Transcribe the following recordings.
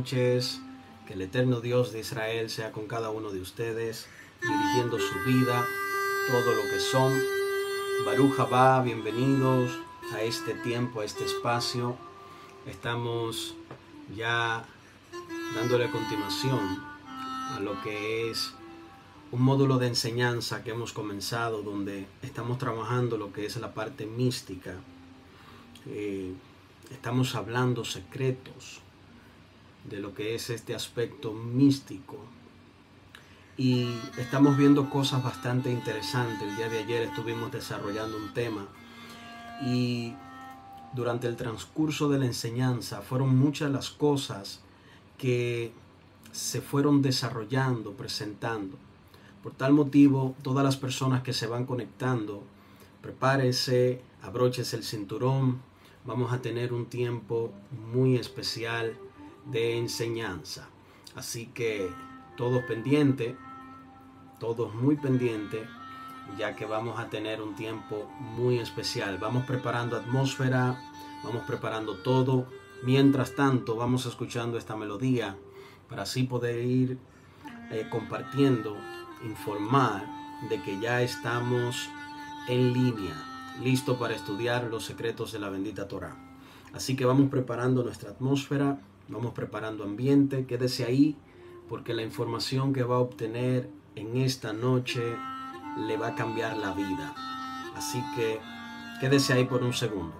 noches. Que el eterno Dios de Israel sea con cada uno de ustedes, dirigiendo su vida, todo lo que son. Baruja va, bienvenidos a este tiempo, a este espacio. Estamos ya dándole continuación a lo que es un módulo de enseñanza que hemos comenzado donde estamos trabajando lo que es la parte mística. Eh, estamos hablando secretos de lo que es este aspecto místico. Y estamos viendo cosas bastante interesantes. El día de ayer estuvimos desarrollando un tema y durante el transcurso de la enseñanza fueron muchas las cosas que se fueron desarrollando, presentando. Por tal motivo, todas las personas que se van conectando, prepárese, abróchese el cinturón, vamos a tener un tiempo muy especial de enseñanza. Así que todos pendientes, todos muy pendientes, ya que vamos a tener un tiempo muy especial. Vamos preparando atmósfera, vamos preparando todo. Mientras tanto, vamos escuchando esta melodía para así poder ir eh, compartiendo, informar de que ya estamos en línea listo para estudiar los secretos de la bendita Torah. Así que vamos preparando nuestra atmósfera, vamos preparando ambiente, quédese ahí porque la información que va a obtener en esta noche le va a cambiar la vida. Así que quédese ahí por un segundo.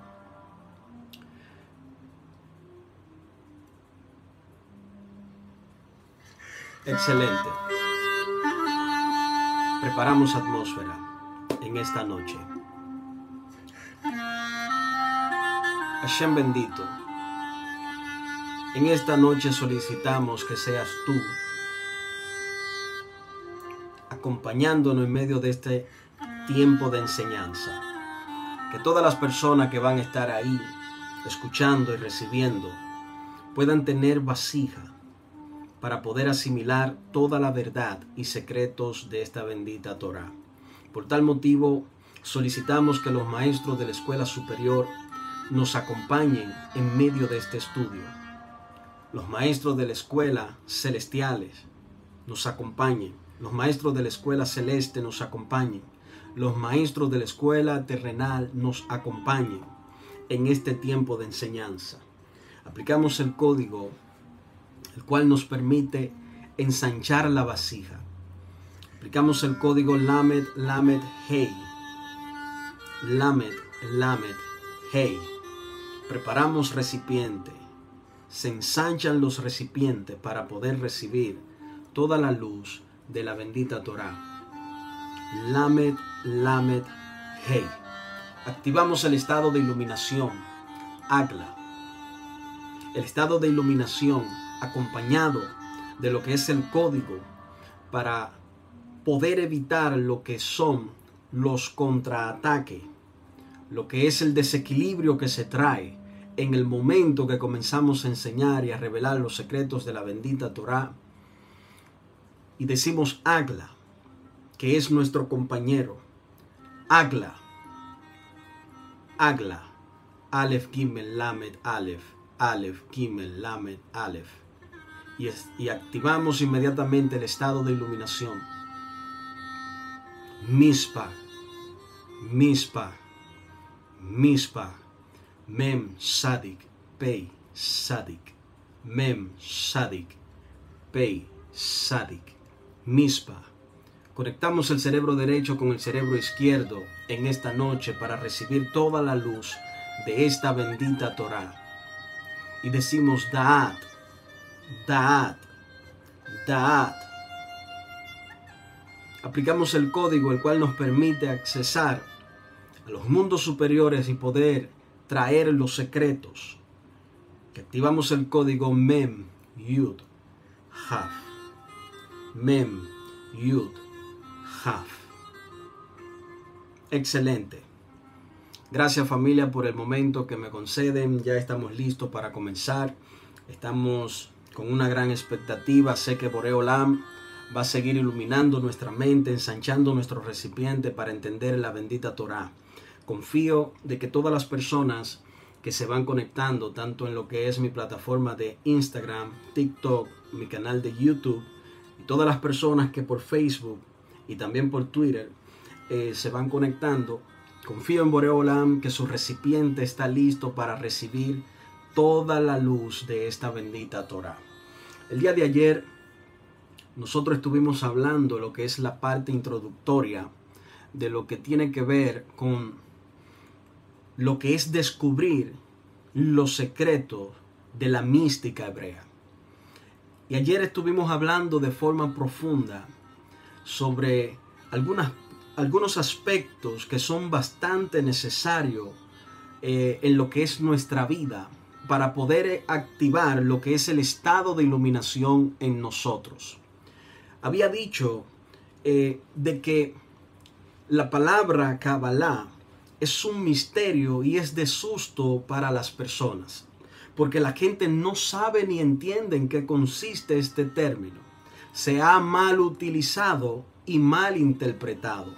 Excelente. Preparamos atmósfera en esta noche. Hashem bendito, en esta noche solicitamos que seas tú acompañándonos en medio de este tiempo de enseñanza. Que todas las personas que van a estar ahí, escuchando y recibiendo, puedan tener vasija para poder asimilar toda la verdad y secretos de esta bendita Torah. Por tal motivo, solicitamos que los maestros de la escuela superior nos acompañen en medio de este estudio. Los maestros de la escuela celestiales nos acompañen. Los maestros de la escuela celeste nos acompañen. Los maestros de la escuela terrenal nos acompañen en este tiempo de enseñanza. Aplicamos el código, el cual nos permite ensanchar la vasija. Aplicamos el código LAMED, LAMED, HEY. LAMED, LAMED, HEY preparamos recipiente, se ensanchan los recipientes para poder recibir toda la luz de la bendita Torah. Lamed, Lamed, Hey. Activamos el estado de iluminación, Agla. El estado de iluminación acompañado de lo que es el código para poder evitar lo que son los contraataques, lo que es el desequilibrio que se trae en el momento que comenzamos a enseñar y a revelar los secretos de la bendita Torah, y decimos Agla, que es nuestro compañero, Agla, Agla, Aleph Gimel Lamed Aleph, Aleph Gimel Lamed Aleph, y, y activamos inmediatamente el estado de iluminación. Mispa, Mispa, Mispa, Mem Sadik, Pei Sadik, Mem Sadik, Pei Sadik, Mispa. Conectamos el cerebro derecho con el cerebro izquierdo en esta noche para recibir toda la luz de esta bendita Torah. Y decimos Daat, Daat, Daat. Aplicamos el código el cual nos permite accesar a los mundos superiores y poder traer los secretos. Activamos el código MEM Yud Haf. MEM Yud Excelente. Gracias familia por el momento que me conceden. Ya estamos listos para comenzar. Estamos con una gran expectativa. Sé que Boreolam va a seguir iluminando nuestra mente, ensanchando nuestro recipiente para entender la bendita Torah. Confío de que todas las personas que se van conectando, tanto en lo que es mi plataforma de Instagram, TikTok, mi canal de YouTube, y todas las personas que por Facebook y también por Twitter eh, se van conectando. Confío en Boreolam que su recipiente está listo para recibir toda la luz de esta bendita Torah. El día de ayer nosotros estuvimos hablando lo que es la parte introductoria de lo que tiene que ver con lo que es descubrir los secretos de la mística hebrea. Y ayer estuvimos hablando de forma profunda sobre algunas, algunos aspectos que son bastante necesarios eh, en lo que es nuestra vida para poder activar lo que es el estado de iluminación en nosotros. Había dicho eh, de que la palabra Kabbalah es un misterio y es de susto para las personas, porque la gente no sabe ni entiende en qué consiste este término se ha mal utilizado y mal interpretado.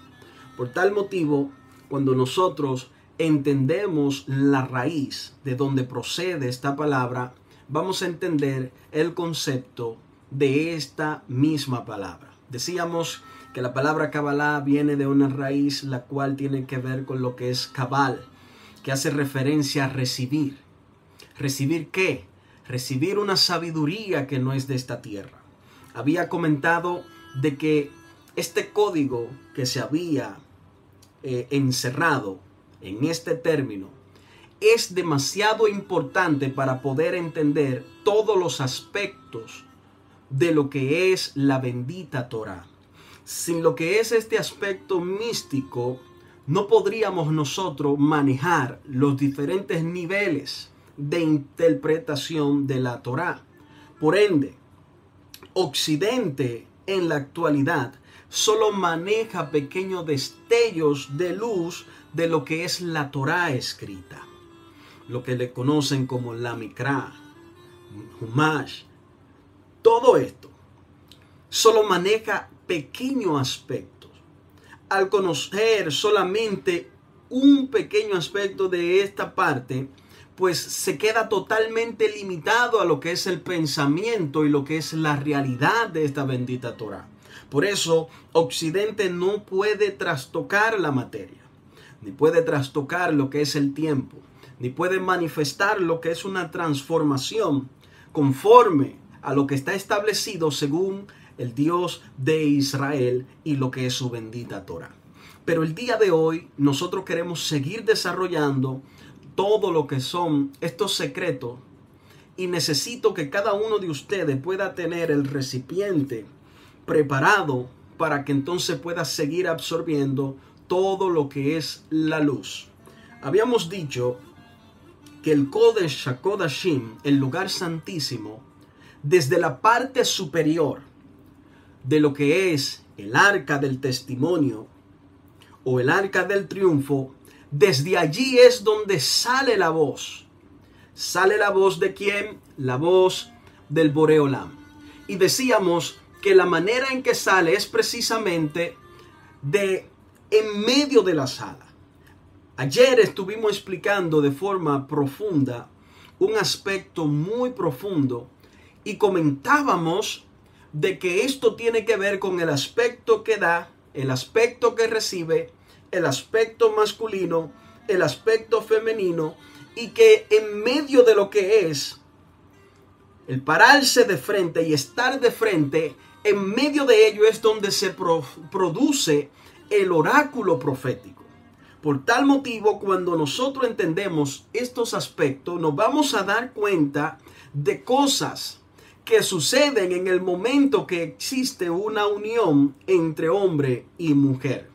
Por tal motivo, cuando nosotros entendemos la raíz de donde procede esta palabra, vamos a entender el concepto de esta misma palabra. Decíamos que la palabra Kabbalah viene de una raíz la cual tiene que ver con lo que es cabal, que hace referencia a recibir. ¿Recibir qué? Recibir una sabiduría que no es de esta tierra había comentado de que este código que se había eh, encerrado en este término es demasiado importante para poder entender todos los aspectos de lo que es la bendita Torah. Sin lo que es este aspecto místico, no podríamos nosotros manejar los diferentes niveles de interpretación de la Torah. Por ende, Occidente en la actualidad solo maneja pequeños destellos de luz de lo que es la Torah escrita, lo que le conocen como la Mikra, Humash, todo esto solo maneja pequeños aspectos. Al conocer solamente un pequeño aspecto de esta parte, pues se queda totalmente limitado a lo que es el pensamiento y lo que es la realidad de esta bendita Torah. Por eso Occidente no puede trastocar la materia, ni puede trastocar lo que es el tiempo, ni puede manifestar lo que es una transformación conforme a lo que está establecido según el Dios de Israel y lo que es su bendita Torah. Pero el día de hoy nosotros queremos seguir desarrollando todo lo que son estos secretos y necesito que cada uno de ustedes pueda tener el recipiente preparado para que entonces pueda seguir absorbiendo todo lo que es la luz. Habíamos dicho que el Kodesh HaKodashim, el lugar santísimo, desde la parte superior de lo que es el arca del testimonio o el arca del triunfo, desde allí es donde sale la voz. ¿Sale la voz de quién? La voz del Boreolam. Y decíamos que la manera en que sale es precisamente de en medio de la sala. Ayer estuvimos explicando de forma profunda un aspecto muy profundo y comentábamos de que esto tiene que ver con el aspecto que da el aspecto que recibe, el aspecto masculino, el aspecto femenino, y que en medio de lo que es el pararse de frente y estar de frente, en medio de ello es donde se produce el oráculo profético. Por tal motivo, cuando nosotros entendemos estos aspectos, nos vamos a dar cuenta de cosas que suceden en el momento que existe una unión entre hombre y mujer.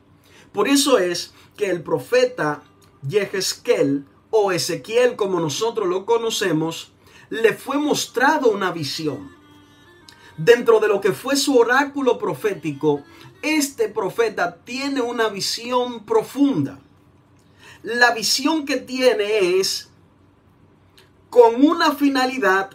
Por eso es que el profeta Yehezkel o Ezequiel como nosotros lo conocemos, le fue mostrado una visión. Dentro de lo que fue su oráculo profético, este profeta tiene una visión profunda. La visión que tiene es con una finalidad,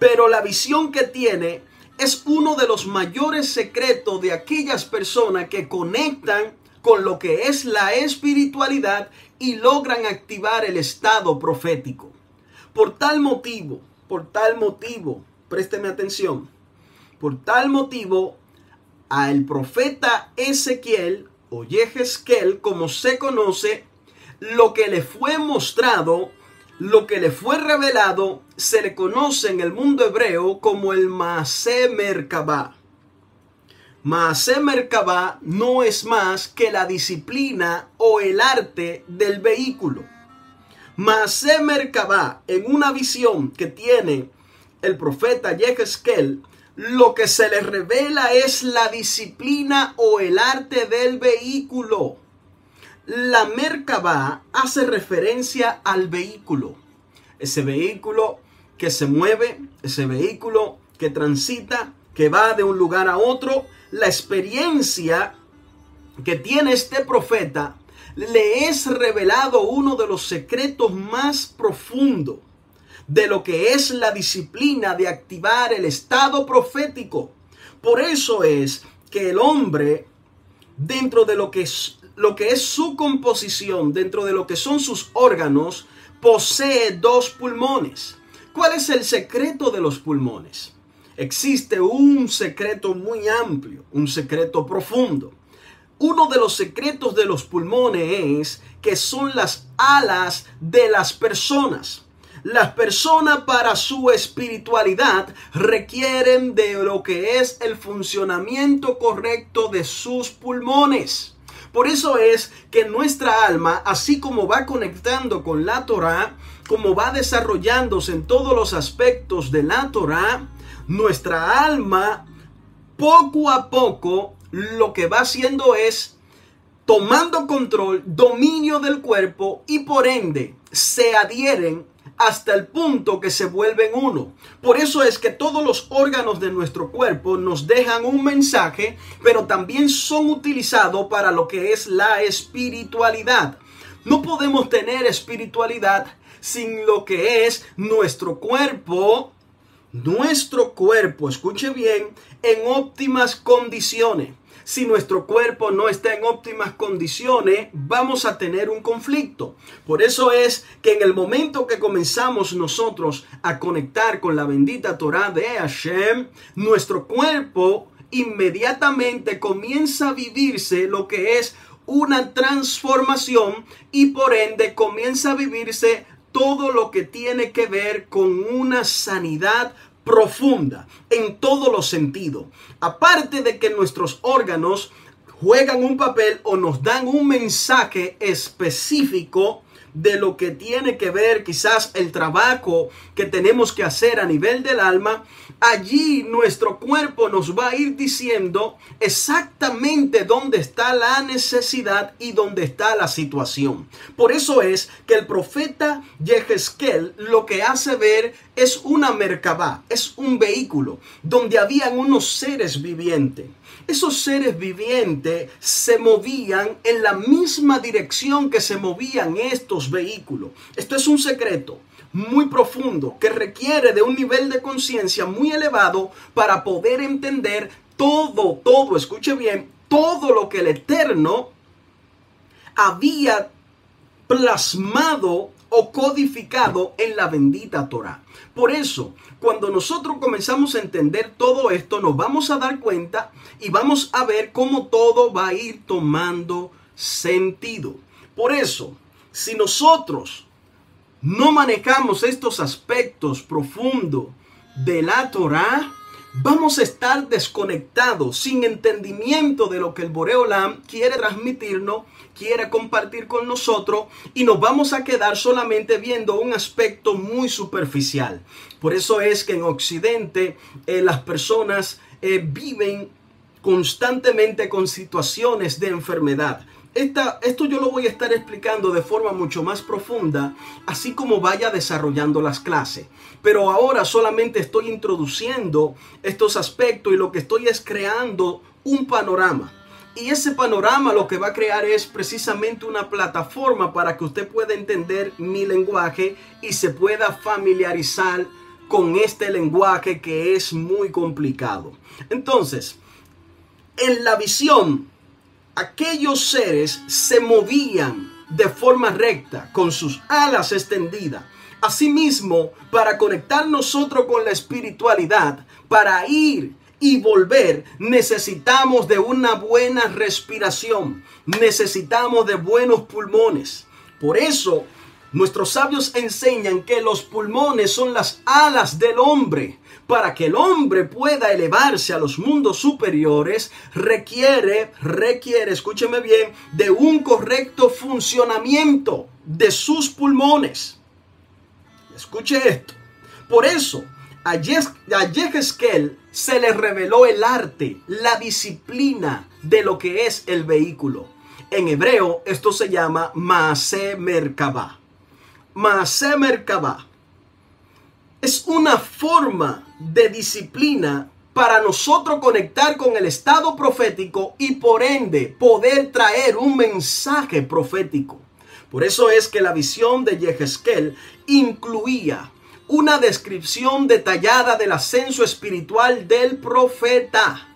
pero la visión que tiene es uno de los mayores secretos de aquellas personas que conectan con lo que es la espiritualidad y logran activar el estado profético. Por tal motivo, por tal motivo, présteme atención, por tal motivo, al profeta Ezequiel o Yehezkel, como se conoce, lo que le fue mostrado, lo que le fue revelado, se le conoce en el mundo hebreo como el Maase Merkabah. Maase Merkabah no es más que la disciplina o el arte del vehículo. Maase Merkabah, en una visión que tiene el profeta Yehezkel, lo que se le revela es la disciplina o el arte del vehículo. La Merkabah hace referencia al vehículo. Ese vehículo que se mueve, ese vehículo que transita, que va de un lugar a otro, la experiencia que tiene este profeta, le es revelado uno de los secretos más profundos de lo que es la disciplina de activar el estado profético. Por eso es que el hombre, dentro de lo que es, lo que es su composición, dentro de lo que son sus órganos, posee dos pulmones. ¿Cuál es el secreto de los pulmones? existe un secreto muy amplio, un secreto profundo. Uno de los secretos de los pulmones es que son las alas de las personas. Las personas para su espiritualidad requieren de lo que es el funcionamiento correcto de sus pulmones. Por eso es que nuestra alma, así como va conectando con la Torah, como va desarrollándose en todos los aspectos de la Torah, nuestra alma poco a poco lo que va haciendo es tomando control, dominio del cuerpo y por ende se adhieren hasta el punto que se vuelven uno. Por eso es que todos los órganos de nuestro cuerpo nos dejan un mensaje, pero también son utilizados para lo que es la espiritualidad. No podemos tener espiritualidad sin lo que es nuestro cuerpo nuestro cuerpo, escuche bien, en óptimas condiciones. Si nuestro cuerpo no está en óptimas condiciones, vamos a tener un conflicto. Por eso es que en el momento que comenzamos nosotros a conectar con la bendita Torah de Hashem, nuestro cuerpo inmediatamente comienza a vivirse lo que es una transformación y por ende comienza a vivirse todo lo que tiene que ver con una sanidad profunda en todos los sentidos. Aparte de que nuestros órganos juegan un papel o nos dan un mensaje específico de lo que tiene que ver quizás el trabajo que tenemos que hacer a nivel del alma, allí nuestro cuerpo nos va a ir diciendo exactamente dónde está la necesidad y dónde está la situación. Por eso es que el profeta Yehezkel lo que hace ver es una merkabah, es un vehículo donde habían unos seres vivientes esos seres vivientes se movían en la misma dirección que se movían estos vehículos. Esto es un secreto muy profundo que requiere de un nivel de conciencia muy elevado para poder entender todo, todo, escuche bien, todo lo que el Eterno había plasmado o codificado en la bendita Torah. Por eso, cuando nosotros comenzamos a entender todo esto, nos vamos a dar cuenta y vamos a ver cómo todo va a ir tomando sentido. Por eso, si nosotros no manejamos estos aspectos profundos de la Torah, vamos a estar desconectados, sin entendimiento de lo que el Boreolam quiere transmitirnos, quiere compartir con nosotros y nos vamos a quedar solamente viendo un aspecto muy superficial. Por eso es que en Occidente eh, las personas eh, viven constantemente con situaciones de enfermedad esto yo lo voy a estar explicando de forma mucho más profunda, así como vaya desarrollando las clases. Pero ahora solamente estoy introduciendo estos aspectos y lo que estoy es creando un panorama. Y ese panorama lo que va a crear es precisamente una plataforma para que usted pueda entender mi lenguaje y se pueda familiarizar con este lenguaje que es muy complicado. Entonces, en la visión aquellos seres se movían de forma recta con sus alas extendidas. Asimismo, para conectar nosotros con la espiritualidad, para ir y volver, necesitamos de una buena respiración, necesitamos de buenos pulmones. Por eso, nuestros sabios enseñan que los pulmones son las alas del hombre para que el hombre pueda elevarse a los mundos superiores, requiere, requiere, escúcheme bien, de un correcto funcionamiento de sus pulmones. Escuche esto. Por eso, a, Yehezkel se le reveló el arte, la disciplina de lo que es el vehículo. En hebreo esto se llama Maase Merkabah. Maase Merkabah es una forma de disciplina para nosotros conectar con el estado profético y por ende poder traer un mensaje profético. Por eso es que la visión de Yehezkel incluía una descripción detallada del ascenso espiritual del profeta,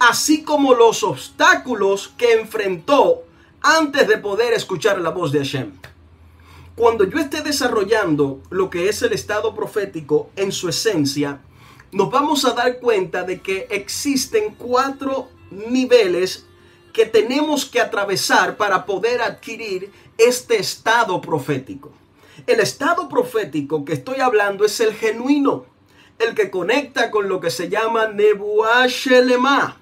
así como los obstáculos que enfrentó antes de poder escuchar la voz de Hashem. Cuando yo esté desarrollando lo que es el estado profético en su esencia, nos vamos a dar cuenta de que existen cuatro niveles que tenemos que atravesar para poder adquirir este estado profético. El estado profético que estoy hablando es el genuino, el que conecta con lo que se llama Nebuah Shelema.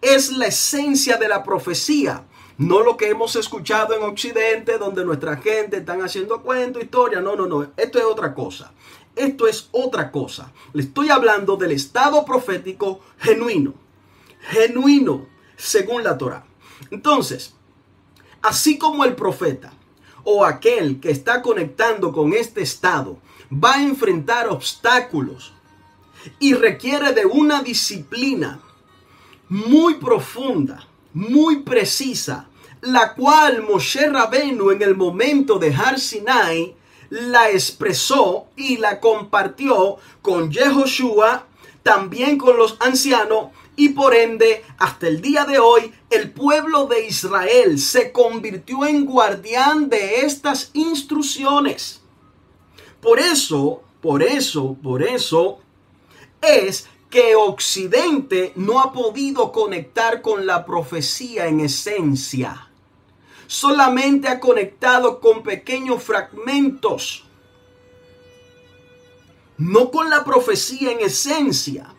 Es la esencia de la profecía no lo que hemos escuchado en Occidente, donde nuestra gente están haciendo cuento, historia. No, no, no. Esto es otra cosa. Esto es otra cosa. Le estoy hablando del estado profético genuino. Genuino, según la Torah. Entonces, así como el profeta o aquel que está conectando con este estado va a enfrentar obstáculos y requiere de una disciplina muy profunda, muy precisa, la cual Moshe Rabenu en el momento de Har Sinai la expresó y la compartió con Yehoshua, también con los ancianos y por ende hasta el día de hoy el pueblo de Israel se convirtió en guardián de estas instrucciones. Por eso, por eso, por eso es que Occidente no ha podido conectar con la profecía en esencia. Solamente ha conectado con pequeños fragmentos, no con la profecía en esencia,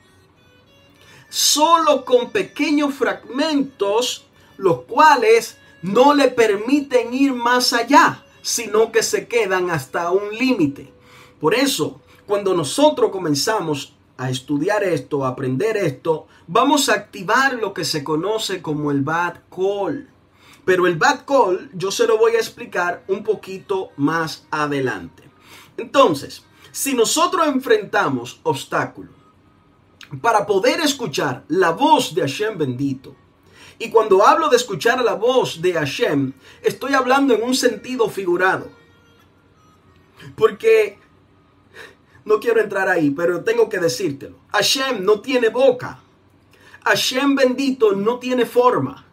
solo con pequeños fragmentos, los cuales no le permiten ir más allá, sino que se quedan hasta un límite. Por eso, cuando nosotros comenzamos a estudiar esto, a aprender esto, vamos a activar lo que se conoce como el bad call. Pero el bad call yo se lo voy a explicar un poquito más adelante. Entonces, si nosotros enfrentamos obstáculos para poder escuchar la voz de Hashem bendito, y cuando hablo de escuchar la voz de Hashem, estoy hablando en un sentido figurado. Porque no quiero entrar ahí, pero tengo que decírtelo. Hashem no tiene boca. Hashem bendito no tiene forma.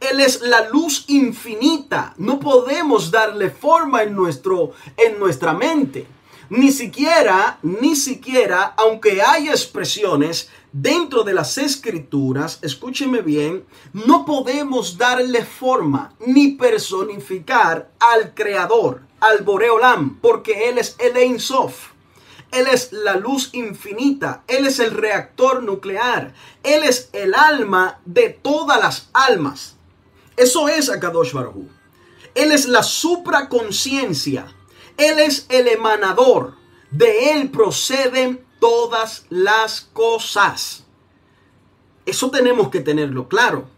Él es la luz infinita. No podemos darle forma en, nuestro, en nuestra mente. Ni siquiera, ni siquiera, aunque hay expresiones dentro de las escrituras, escúcheme bien, no podemos darle forma ni personificar al creador, al Boreolam, porque él es el Ein Sof. Él es la luz infinita. Él es el reactor nuclear. Él es el alma de todas las almas. Eso es Akadosh Baruj Él es la supraconciencia. Él es el emanador. De él proceden todas las cosas. Eso tenemos que tenerlo claro.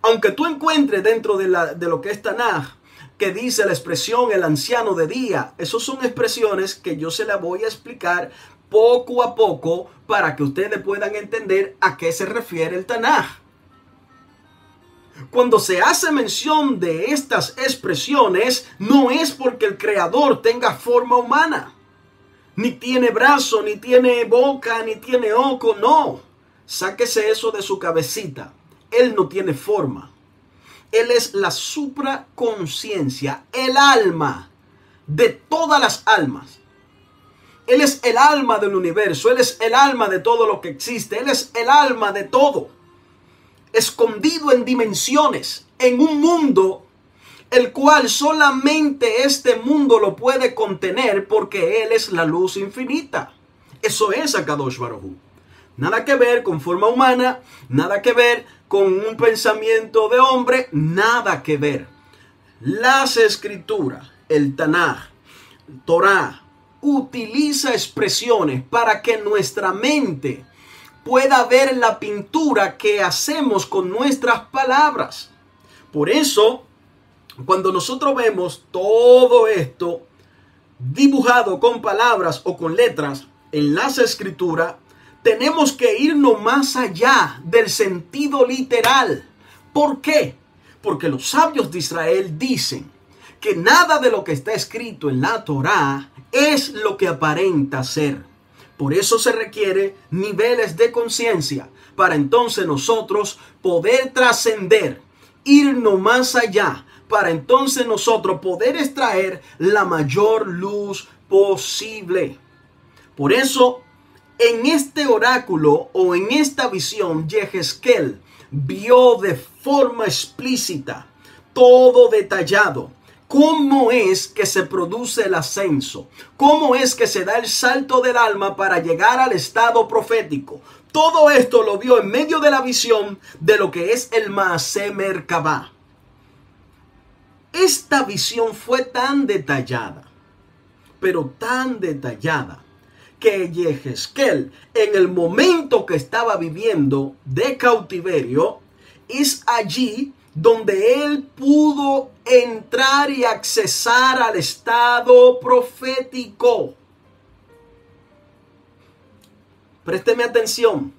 Aunque tú encuentres dentro de, la, de lo que es Tanaj que dice la expresión el anciano de día. Esas son expresiones que yo se las voy a explicar poco a poco para que ustedes puedan entender a qué se refiere el Tanaj. Cuando se hace mención de estas expresiones, no es porque el creador tenga forma humana, ni tiene brazo, ni tiene boca, ni tiene ojo, no. Sáquese eso de su cabecita. Él no tiene forma. Él es la supraconciencia, el alma de todas las almas. Él es el alma del universo, Él es el alma de todo lo que existe, Él es el alma de todo. Escondido en dimensiones, en un mundo el cual solamente este mundo lo puede contener porque Él es la luz infinita. Eso es Akadosh Baruj Nada que ver con forma humana, nada que ver con un pensamiento de hombre, nada que ver. Las escrituras, el Tanaj, Torah, utiliza expresiones para que nuestra mente pueda ver la pintura que hacemos con nuestras palabras. Por eso, cuando nosotros vemos todo esto dibujado con palabras o con letras en las escrituras, tenemos que irnos más allá del sentido literal. ¿Por qué? Porque los sabios de Israel dicen que nada de lo que está escrito en la Torá es lo que aparenta ser. Por eso se requiere niveles de conciencia para entonces nosotros poder trascender, irnos más allá, para entonces nosotros poder extraer la mayor luz posible. Por eso en este oráculo o en esta visión, Yehezkel vio de forma explícita, todo detallado, cómo es que se produce el ascenso, cómo es que se da el salto del alma para llegar al estado profético. Todo esto lo vio en medio de la visión de lo que es el Maase Merkabah. Esta visión fue tan detallada, pero tan detallada, que Yehezkel, en el momento que estaba viviendo de cautiverio, es allí donde él pudo entrar y accesar al estado profético. Présteme atención.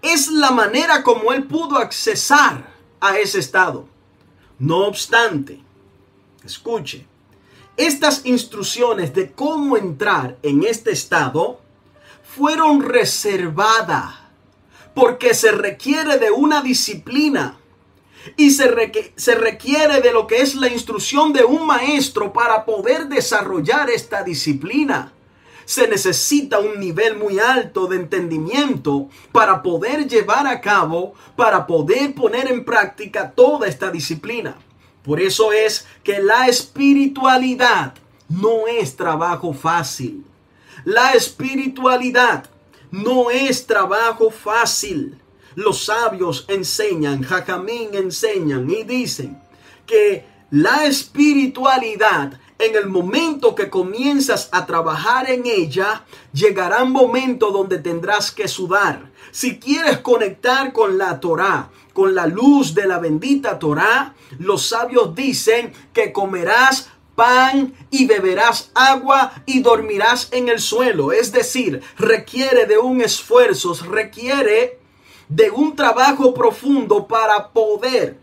Es la manera como él pudo accesar a ese estado. No obstante, escuche, estas instrucciones de cómo entrar en este estado fueron reservadas porque se requiere de una disciplina y se, se, requiere de lo que es la instrucción de un maestro para poder desarrollar esta disciplina. Se necesita un nivel muy alto de entendimiento para poder llevar a cabo, para poder poner en práctica toda esta disciplina. Por eso es que la espiritualidad no es trabajo fácil. La espiritualidad no es trabajo fácil. Los sabios enseñan, Jacamín enseñan y dicen que la espiritualidad en el momento que comienzas a trabajar en ella, llegará un momento donde tendrás que sudar. Si quieres conectar con la Torah, con la luz de la bendita Torah, los sabios dicen que comerás pan y beberás agua y dormirás en el suelo. Es decir, requiere de un esfuerzo, requiere de un trabajo profundo para poder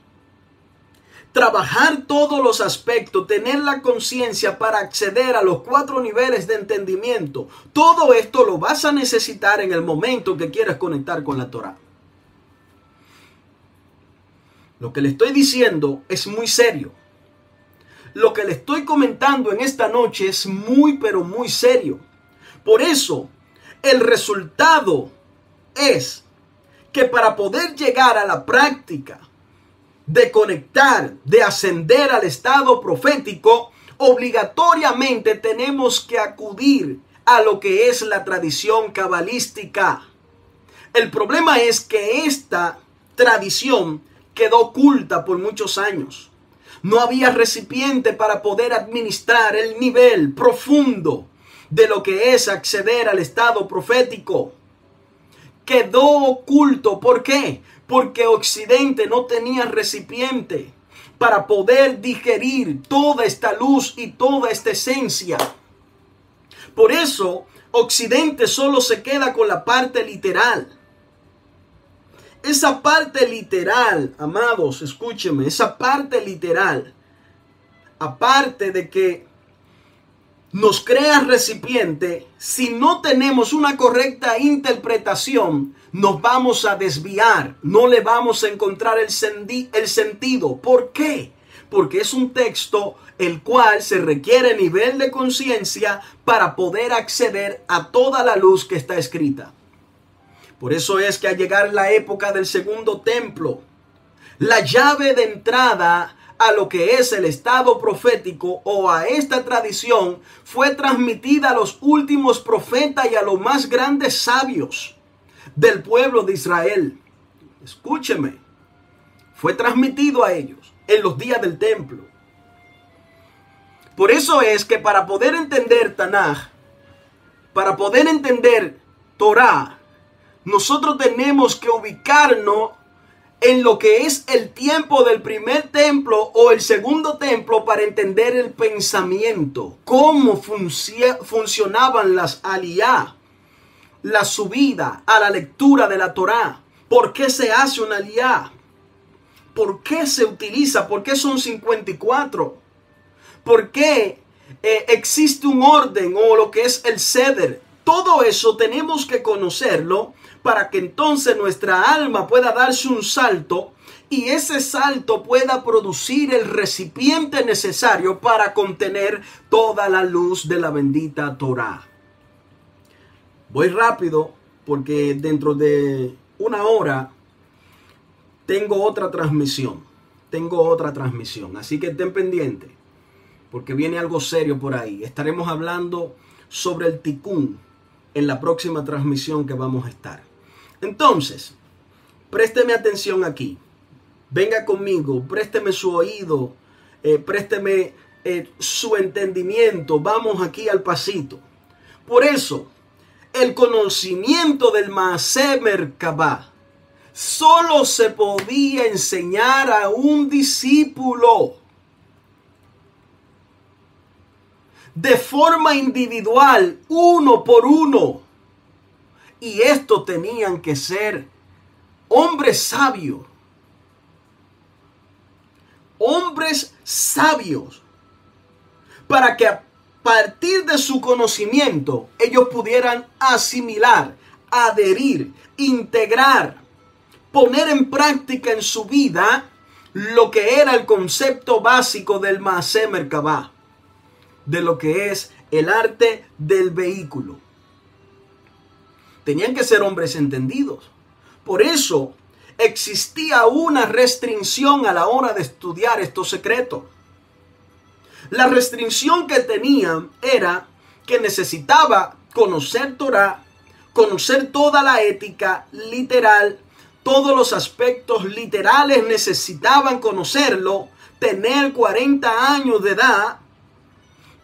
trabajar todos los aspectos, tener la conciencia para acceder a los cuatro niveles de entendimiento. Todo esto lo vas a necesitar en el momento que quieras conectar con la Torah. Lo que le estoy diciendo es muy serio. Lo que le estoy comentando en esta noche es muy, pero muy serio. Por eso, el resultado es que para poder llegar a la práctica de conectar, de ascender al estado profético, obligatoriamente tenemos que acudir a lo que es la tradición cabalística. El problema es que esta tradición quedó oculta por muchos años. No había recipiente para poder administrar el nivel profundo de lo que es acceder al estado profético. Quedó oculto. ¿Por qué? Porque Occidente no tenía recipiente para poder digerir toda esta luz y toda esta esencia. Por eso, Occidente solo se queda con la parte literal. Esa parte literal, amados, escúcheme, esa parte literal, aparte de que nos crea recipiente, si no tenemos una correcta interpretación, nos vamos a desviar, no le vamos a encontrar el, el sentido. ¿Por qué? Porque es un texto el cual se requiere nivel de conciencia para poder acceder a toda la luz que está escrita. Por eso es que al llegar la época del segundo templo, la llave de entrada a lo que es el estado profético o a esta tradición fue transmitida a los últimos profetas y a los más grandes sabios del pueblo de Israel. Escúcheme, fue transmitido a ellos en los días del templo. Por eso es que para poder entender Tanaj, para poder entender Torah, nosotros tenemos que ubicarnos en lo que es el tiempo del primer templo o el segundo templo para entender el pensamiento, cómo funcionaban las aliá, la subida a la lectura de la Torá, por qué se hace una aliá, por qué se utiliza, por qué son 54, por qué eh, existe un orden o lo que es el ceder. Todo eso tenemos que conocerlo para que entonces nuestra alma pueda darse un salto y ese salto pueda producir el recipiente necesario para contener toda la luz de la bendita Torah. Voy rápido porque dentro de una hora tengo otra transmisión. Tengo otra transmisión. Así que estén pendientes porque viene algo serio por ahí. Estaremos hablando sobre el ticún en la próxima transmisión que vamos a estar. Entonces, présteme atención aquí. Venga conmigo, présteme su oído, eh, présteme eh, su entendimiento. Vamos aquí al pasito. Por eso, el conocimiento del Maaseh Merkabah solo se podía enseñar a un discípulo de forma individual, uno por uno. Y estos tenían que ser hombres sabios. Hombres sabios. Para que a partir de su conocimiento ellos pudieran asimilar, adherir, integrar, poner en práctica en su vida lo que era el concepto básico del Maaseh Merkabah, de lo que es el arte del vehículo tenían que ser hombres entendidos. Por eso existía una restricción a la hora de estudiar estos secretos. La restricción que tenían era que necesitaba conocer Torah, conocer toda la ética literal, todos los aspectos literales necesitaban conocerlo, tener 40 años de edad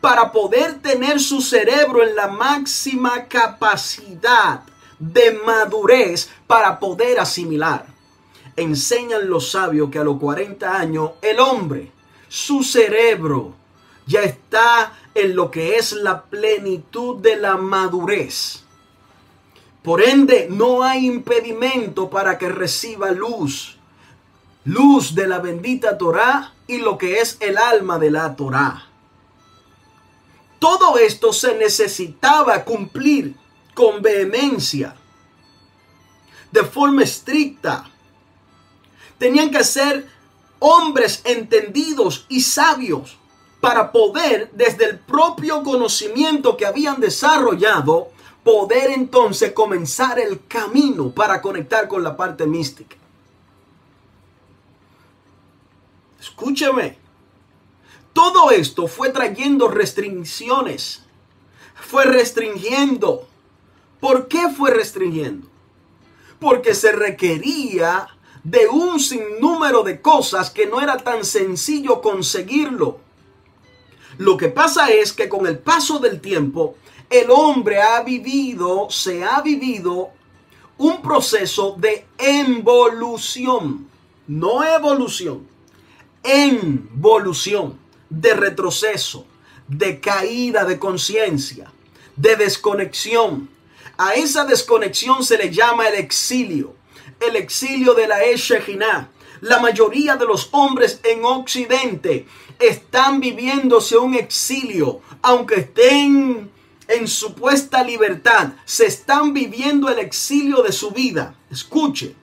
para poder tener su cerebro en la máxima capacidad de madurez para poder asimilar. Enseñan los sabios que a los 40 años el hombre, su cerebro, ya está en lo que es la plenitud de la madurez. Por ende, no hay impedimento para que reciba luz. Luz de la bendita Torah y lo que es el alma de la Torah. Todo esto se necesitaba cumplir con vehemencia, de forma estricta. Tenían que ser hombres entendidos y sabios para poder, desde el propio conocimiento que habían desarrollado, poder entonces comenzar el camino para conectar con la parte mística. Escúcheme, todo esto fue trayendo restricciones, fue restringiendo. ¿Por qué fue restringiendo? Porque se requería de un sinnúmero de cosas que no era tan sencillo conseguirlo. Lo que pasa es que con el paso del tiempo, el hombre ha vivido, se ha vivido un proceso de involución, no evolución, involución, de retroceso, de caída de conciencia, de desconexión. A esa desconexión se le llama el exilio, el exilio de la Eshejinah. La mayoría de los hombres en Occidente están viviéndose un exilio, aunque estén en supuesta libertad, se están viviendo el exilio de su vida. Escuche,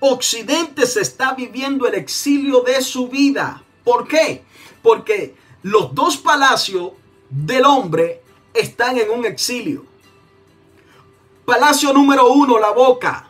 Occidente se está viviendo el exilio de su vida. ¿Por qué? Porque los dos palacios del hombre están en un exilio. Palacio número uno, la boca.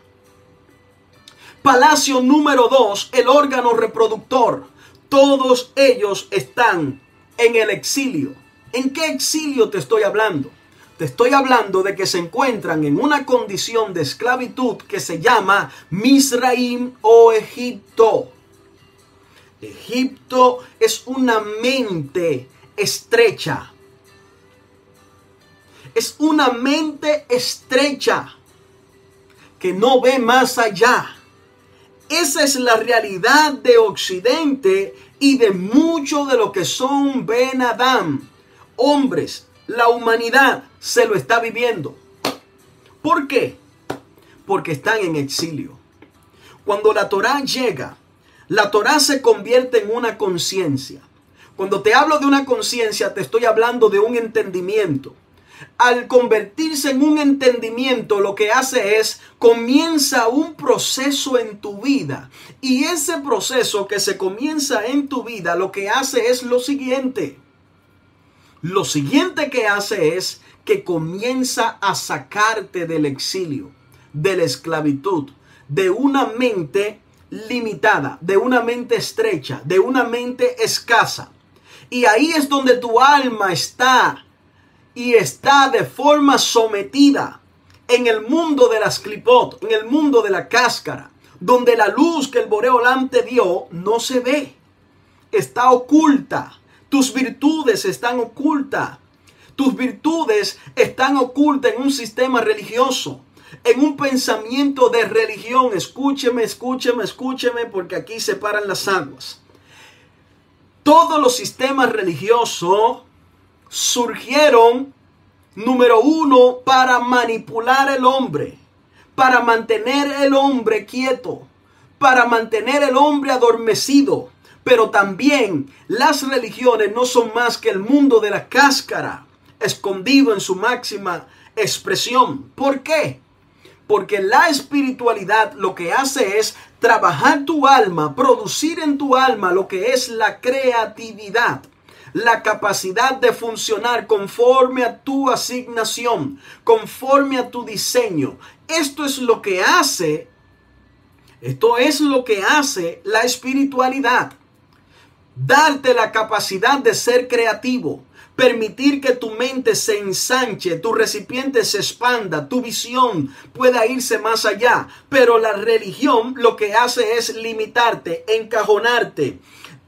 Palacio número dos, el órgano reproductor. Todos ellos están en el exilio. ¿En qué exilio te estoy hablando? Te estoy hablando de que se encuentran en una condición de esclavitud que se llama Misraim o Egipto. Egipto es una mente estrecha. Es una mente estrecha que no ve más allá. Esa es la realidad de Occidente y de mucho de lo que son Ben Adam hombres, la humanidad se lo está viviendo. ¿Por qué? Porque están en exilio. Cuando la Torah llega, la Torah se convierte en una conciencia. Cuando te hablo de una conciencia, te estoy hablando de un entendimiento. Al convertirse en un entendimiento, lo que hace es comienza un proceso en tu vida. Y ese proceso que se comienza en tu vida, lo que hace es lo siguiente lo siguiente que hace es que comienza a sacarte del exilio, de la esclavitud, de una mente limitada, de una mente estrecha, de una mente escasa. Y ahí es donde tu alma está y está de forma sometida en el mundo de las clipot, en el mundo de la cáscara, donde la luz que el Boreolam te dio no se ve, está oculta. Tus virtudes están ocultas. Tus virtudes están ocultas en un sistema religioso, en un pensamiento de religión. Escúcheme, escúcheme, escúcheme, porque aquí se paran las aguas. Todos los sistemas religiosos surgieron, número uno, para manipular el hombre, para mantener el hombre quieto, para mantener el hombre adormecido pero también las religiones no son más que el mundo de la cáscara, escondido en su máxima expresión. ¿Por qué? Porque la espiritualidad lo que hace es trabajar tu alma, producir en tu alma lo que es la creatividad, la capacidad de funcionar conforme a tu asignación, conforme a tu diseño. Esto es lo que hace, esto es lo que hace la espiritualidad darte la capacidad de ser creativo, permitir que tu mente se ensanche, tu recipiente se expanda, tu visión pueda irse más allá. Pero la religión lo que hace es limitarte, encajonarte,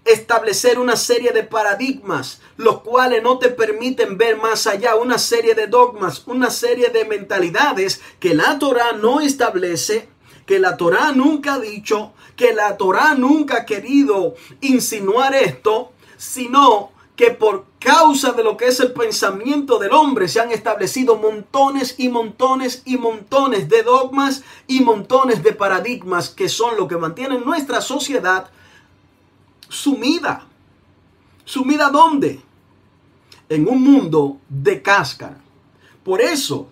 establecer una serie de paradigmas, los cuales no te permiten ver más allá, una serie de dogmas, una serie de mentalidades que la Torah no establece que la Torá nunca ha dicho, que la Torá nunca ha querido insinuar esto, sino que por causa de lo que es el pensamiento del hombre se han establecido montones y montones y montones de dogmas y montones de paradigmas que son lo que mantienen nuestra sociedad sumida. ¿Sumida dónde? En un mundo de cáscara. Por eso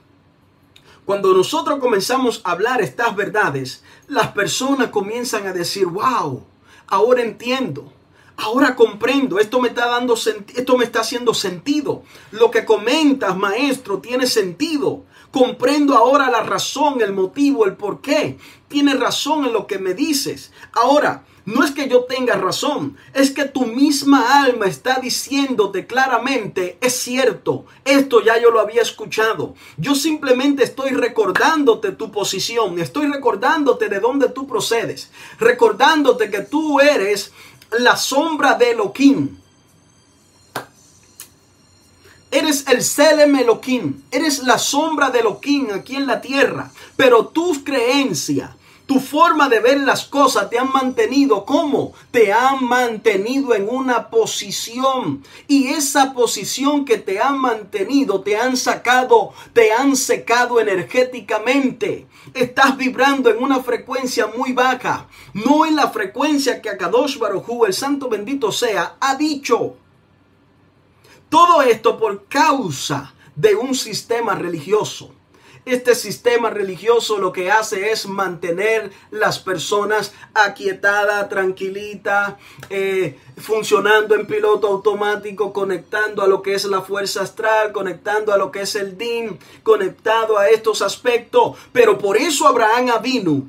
cuando nosotros comenzamos a hablar estas verdades, las personas comienzan a decir, wow, ahora entiendo. Ahora comprendo, esto me está dando esto me está haciendo sentido. Lo que comentas, maestro, tiene sentido. Comprendo ahora la razón, el motivo, el por qué. Tiene razón en lo que me dices. Ahora, no es que yo tenga razón, es que tu misma alma está diciéndote claramente, es cierto, esto ya yo lo había escuchado. Yo simplemente estoy recordándote tu posición, estoy recordándote de dónde tú procedes, recordándote que tú eres la sombra de Elohim. Eres el Selem Elohim, eres la sombra de Elohim aquí en la tierra, pero tu creencia, tu forma de ver las cosas te han mantenido como te han mantenido en una posición y esa posición que te han mantenido te han sacado, te han secado energéticamente. Estás vibrando en una frecuencia muy baja, no en la frecuencia que Akadosh Baruj el santo bendito sea, ha dicho. Todo esto por causa de un sistema religioso este sistema religioso lo que hace es mantener las personas aquietadas, tranquilitas, eh, funcionando en piloto automático, conectando a lo que es la fuerza astral, conectando a lo que es el DIN, conectado a estos aspectos. Pero por eso Abraham Avinu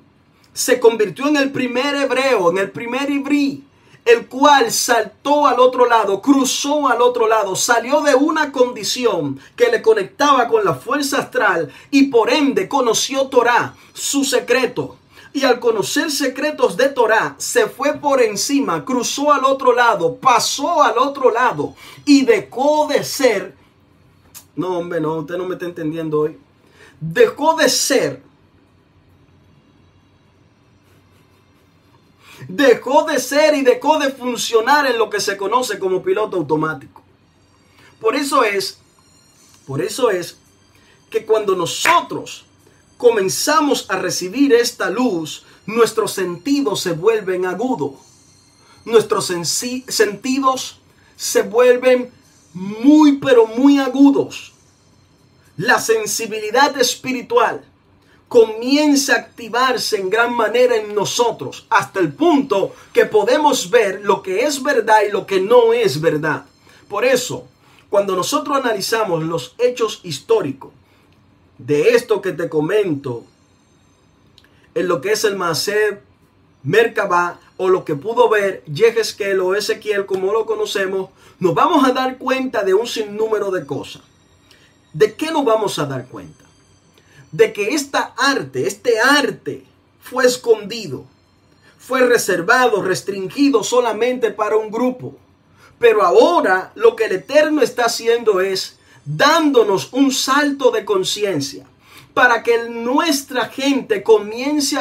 se convirtió en el primer hebreo, en el primer ibrí el cual saltó al otro lado, cruzó al otro lado, salió de una condición que le conectaba con la fuerza astral y por ende conoció Torah, su secreto. Y al conocer secretos de Torah, se fue por encima, cruzó al otro lado, pasó al otro lado y dejó de ser, no hombre, no, usted no me está entendiendo hoy, dejó de ser dejó de ser y dejó de funcionar en lo que se conoce como piloto automático. Por eso es, por eso es que cuando nosotros comenzamos a recibir esta luz, nuestros sentidos se vuelven agudos. Nuestros sentidos se vuelven muy, pero muy agudos. La sensibilidad espiritual comienza a activarse en gran manera en nosotros, hasta el punto que podemos ver lo que es verdad y lo que no es verdad. Por eso, cuando nosotros analizamos los hechos históricos de esto que te comento, en lo que es el Maser Merkabah o lo que pudo ver Yehezkel o Ezequiel como lo conocemos, nos vamos a dar cuenta de un sinnúmero de cosas. ¿De qué nos vamos a dar cuenta? De que esta arte, este arte, fue escondido, fue reservado, restringido solamente para un grupo. Pero ahora lo que el Eterno está haciendo es dándonos un salto de conciencia para que nuestra gente comience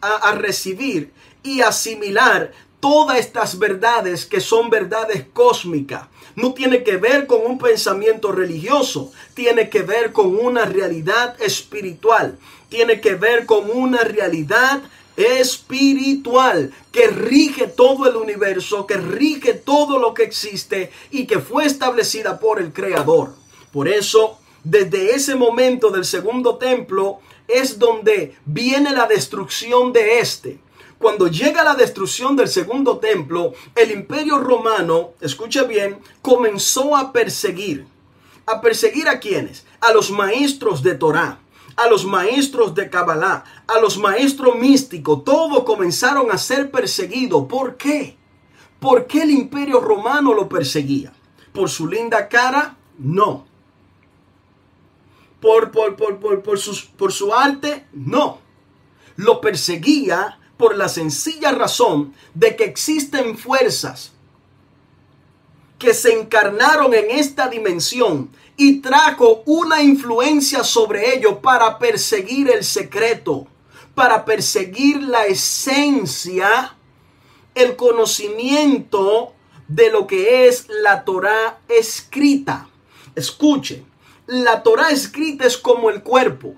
a, recibir y asimilar todas estas verdades que son verdades cósmicas. No tiene que ver con un pensamiento religioso, tiene que ver con una realidad espiritual, tiene que ver con una realidad espiritual que rige todo el universo, que rige todo lo que existe y que fue establecida por el Creador. Por eso, desde ese momento del segundo templo es donde viene la destrucción de este cuando llega la destrucción del segundo templo, el imperio romano, escucha bien, comenzó a perseguir. ¿A perseguir a quienes? A los maestros de Torah, a los maestros de Kabbalah, a los maestros místicos. Todos comenzaron a ser perseguidos. ¿Por qué? ¿Por qué el imperio romano lo perseguía? ¿Por su linda cara? No. ¿Por, por, por, por, por, por su arte? No. Lo perseguía por la sencilla razón de que existen fuerzas que se encarnaron en esta dimensión y trajo una influencia sobre ello para perseguir el secreto, para perseguir la esencia, el conocimiento de lo que es la Torah escrita. Escuche, la Torah escrita es como el cuerpo,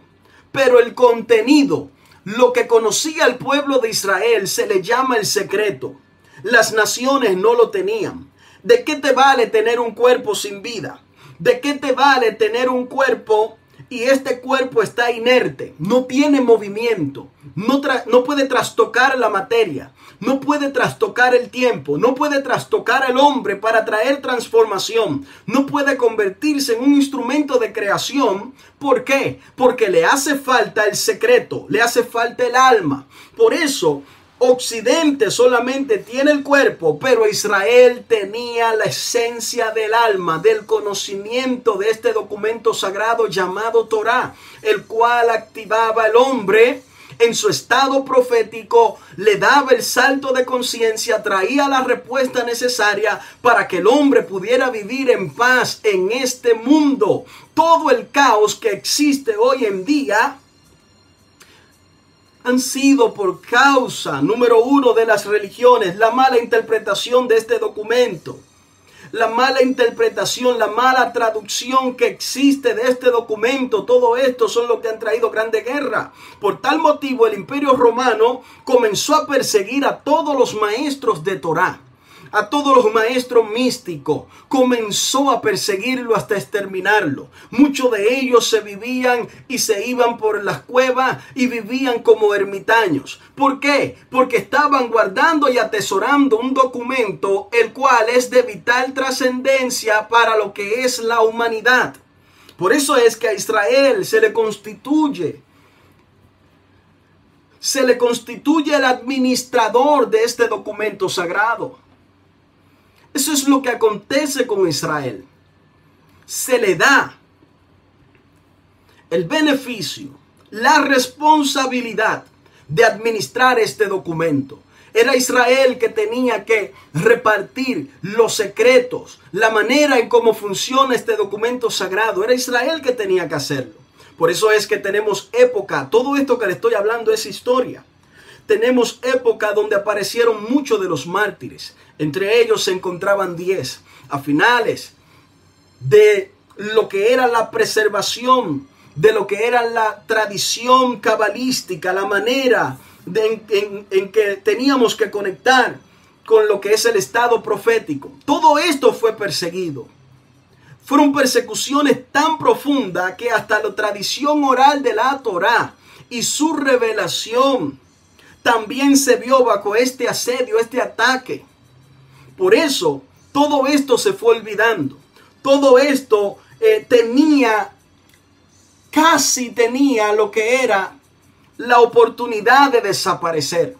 pero el contenido, lo que conocía el pueblo de Israel se le llama el secreto. Las naciones no lo tenían. ¿De qué te vale tener un cuerpo sin vida? ¿De qué te vale tener un cuerpo y este cuerpo está inerte, no tiene movimiento, no, no, puede trastocar la materia, no puede trastocar el tiempo, no puede trastocar al hombre para traer transformación, no puede convertirse en un instrumento de creación. ¿Por qué? Porque le hace falta el secreto, le hace falta el alma. Por eso Occidente solamente tiene el cuerpo, pero Israel tenía la esencia del alma, del conocimiento de este documento sagrado llamado Torah, el cual activaba al hombre en su estado profético, le daba el salto de conciencia, traía la respuesta necesaria para que el hombre pudiera vivir en paz en este mundo. Todo el caos que existe hoy en día han sido por causa número uno de las religiones, la mala interpretación de este documento, la mala interpretación, la mala traducción que existe de este documento, todo esto son lo que han traído grande guerra. Por tal motivo el imperio romano comenzó a perseguir a todos los maestros de Torá a todos los maestros místicos, comenzó a perseguirlo hasta exterminarlo. Muchos de ellos se vivían y se iban por las cuevas y vivían como ermitaños. ¿Por qué? Porque estaban guardando y atesorando un documento el cual es de vital trascendencia para lo que es la humanidad. Por eso es que a Israel se le constituye se le constituye el administrador de este documento sagrado. Eso es lo que acontece con Israel. Se le da el beneficio, la responsabilidad de administrar este documento. Era Israel que tenía que repartir los secretos, la manera en cómo funciona este documento sagrado. Era Israel que tenía que hacerlo. Por eso es que tenemos época. Todo esto que le estoy hablando es historia tenemos época donde aparecieron muchos de los mártires. Entre ellos se encontraban diez. A finales de lo que era la preservación, de lo que era la tradición cabalística, la manera en, en que teníamos que conectar con lo que es el estado profético. Todo esto fue perseguido. Fueron persecuciones tan profundas que hasta la tradición oral de la Torah y su revelación también se vio bajo este asedio, este ataque. Por eso todo esto se fue olvidando. Todo esto eh, tenía, casi tenía lo que era la oportunidad de desaparecer.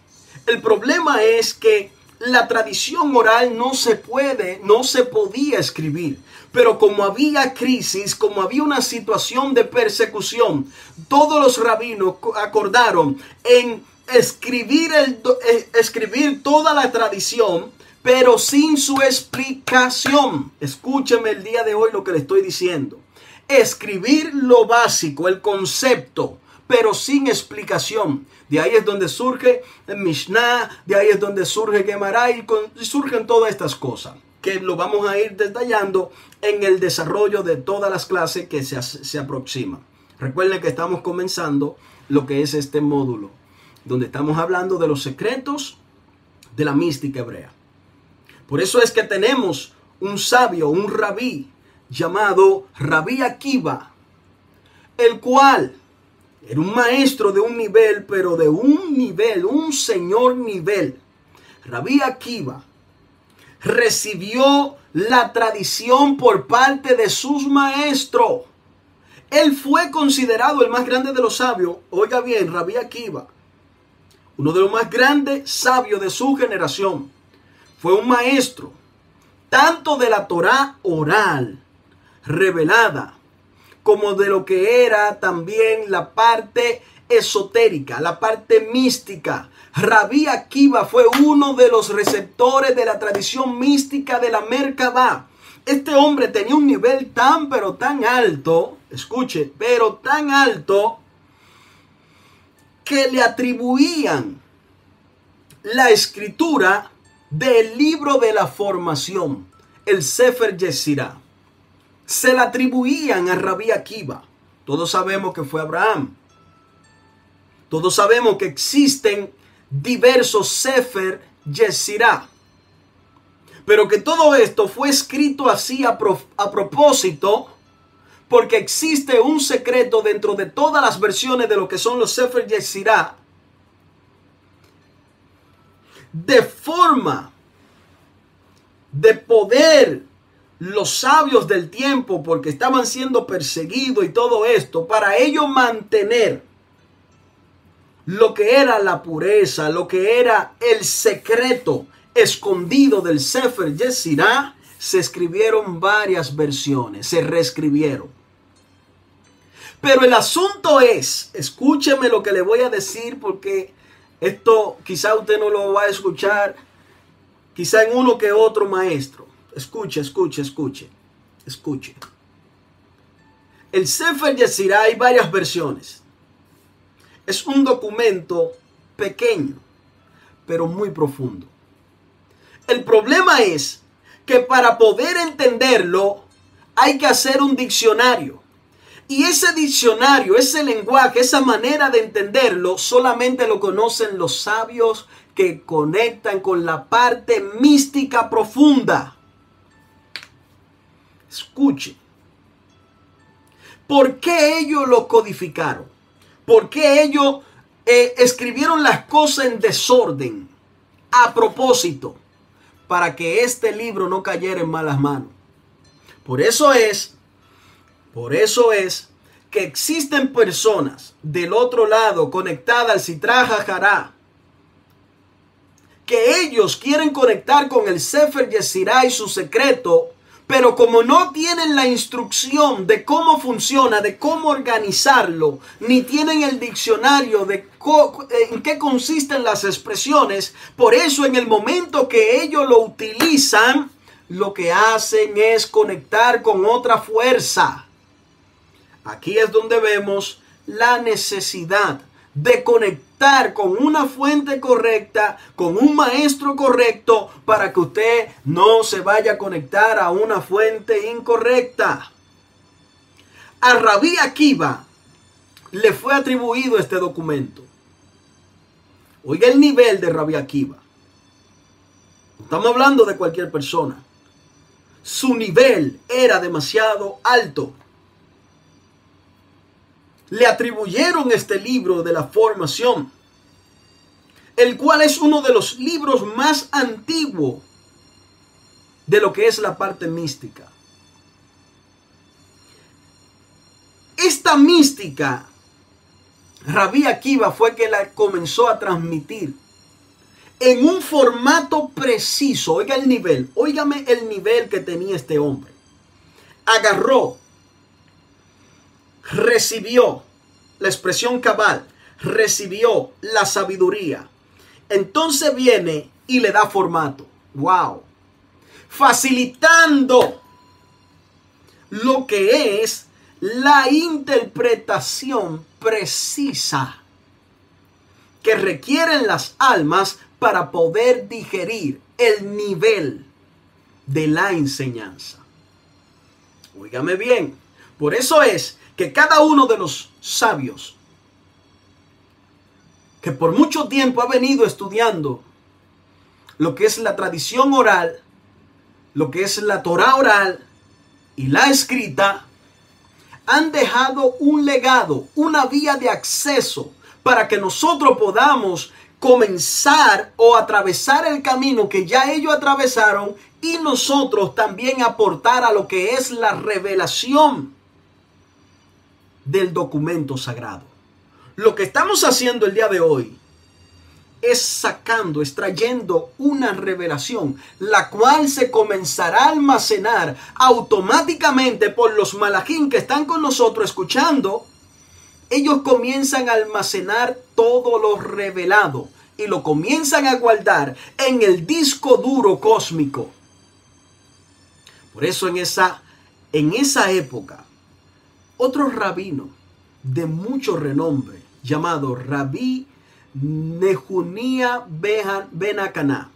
El problema es que la tradición oral no se puede, no se podía escribir. Pero como había crisis, como había una situación de persecución, todos los rabinos acordaron en escribir, el, eh, escribir toda la tradición, pero sin su explicación. Escúcheme el día de hoy lo que le estoy diciendo. Escribir lo básico, el concepto, pero sin explicación. De ahí es donde surge Mishnah, de ahí es donde surge Gemara y surgen todas estas cosas que lo vamos a ir detallando en el desarrollo de todas las clases que se, se aproximan. Recuerden que estamos comenzando lo que es este módulo donde estamos hablando de los secretos de la mística hebrea. Por eso es que tenemos un sabio, un rabí llamado Rabí Akiva, el cual era un maestro de un nivel, pero de un nivel, un señor nivel. Rabí Akiva recibió la tradición por parte de sus maestros. Él fue considerado el más grande de los sabios. Oiga bien, Rabí Akiva uno de los más grandes sabios de su generación. Fue un maestro tanto de la Torá oral, revelada, como de lo que era también la parte esotérica, la parte mística. Rabí Akiva fue uno de los receptores de la tradición mística de la Merkabah. Este hombre tenía un nivel tan pero tan alto, escuche, pero tan alto que le atribuían la escritura del libro de la formación, el Sefer Yesirá. Se la atribuían a Rabí Akiva. Todos sabemos que fue Abraham. Todos sabemos que existen diversos Sefer Yesirá. Pero que todo esto fue escrito así a, a propósito porque existe un secreto dentro de todas las versiones de lo que son los Sefer Yetzirah, de forma de poder los sabios del tiempo, porque estaban siendo perseguidos y todo esto, para ellos mantener lo que era la pureza, lo que era el secreto escondido del Sefer Yesirá, se escribieron varias versiones, se reescribieron. Pero el asunto es, escúcheme lo que le voy a decir porque esto quizá usted no lo va a escuchar, quizá en uno que otro maestro. Escuche, escuche, escuche, escuche. El Sefer Yetzirah hay varias versiones. Es un documento pequeño, pero muy profundo. El problema es que para poder entenderlo hay que hacer un diccionario. Y ese diccionario, ese lenguaje, esa manera de entenderlo, solamente lo conocen los sabios que conectan con la parte mística profunda. Escuche. ¿Por qué ellos lo codificaron? ¿Por qué ellos eh, escribieron las cosas en desorden? A propósito, para que este libro no cayera en malas manos. Por eso es, por eso es que existen personas del otro lado conectadas al Citraja Jará, que ellos quieren conectar con el Sefer Yesirá y su secreto, pero como no tienen la instrucción de cómo funciona, de cómo organizarlo, ni tienen el diccionario de en qué consisten las expresiones, por eso en el momento que ellos lo utilizan, lo que hacen es conectar con otra fuerza. Aquí es donde vemos la necesidad de conectar con una fuente correcta, con un maestro correcto, para que usted no se vaya a conectar a una fuente incorrecta. A Rabí Akiva le fue atribuido este documento. Oiga el nivel de Rabí Akiva. Estamos hablando de cualquier persona. Su nivel era demasiado alto le atribuyeron este libro de la formación, el cual es uno de los libros más antiguos de lo que es la parte mística. Esta mística, Rabí Akiva fue que la comenzó a transmitir en un formato preciso. Oiga el nivel, óigame el nivel que tenía este hombre. Agarró recibió la expresión cabal, recibió la sabiduría. Entonces viene y le da formato. Wow. Facilitando lo que es la interpretación precisa que requieren las almas para poder digerir el nivel de la enseñanza. Óigame bien, por eso es que cada uno de los sabios que por mucho tiempo ha venido estudiando lo que es la tradición oral, lo que es la Torah oral y la escrita, han dejado un legado, una vía de acceso para que nosotros podamos comenzar o atravesar el camino que ya ellos atravesaron y nosotros también aportar a lo que es la revelación del documento sagrado. Lo que estamos haciendo el día de hoy es sacando, extrayendo una revelación, la cual se comenzará a almacenar automáticamente por los malajín que están con nosotros escuchando. Ellos comienzan a almacenar todo lo revelado y lo comienzan a guardar en el disco duro cósmico. Por eso en esa, en esa época, otro rabino de mucho renombre llamado Rabí Nehunia Benacaná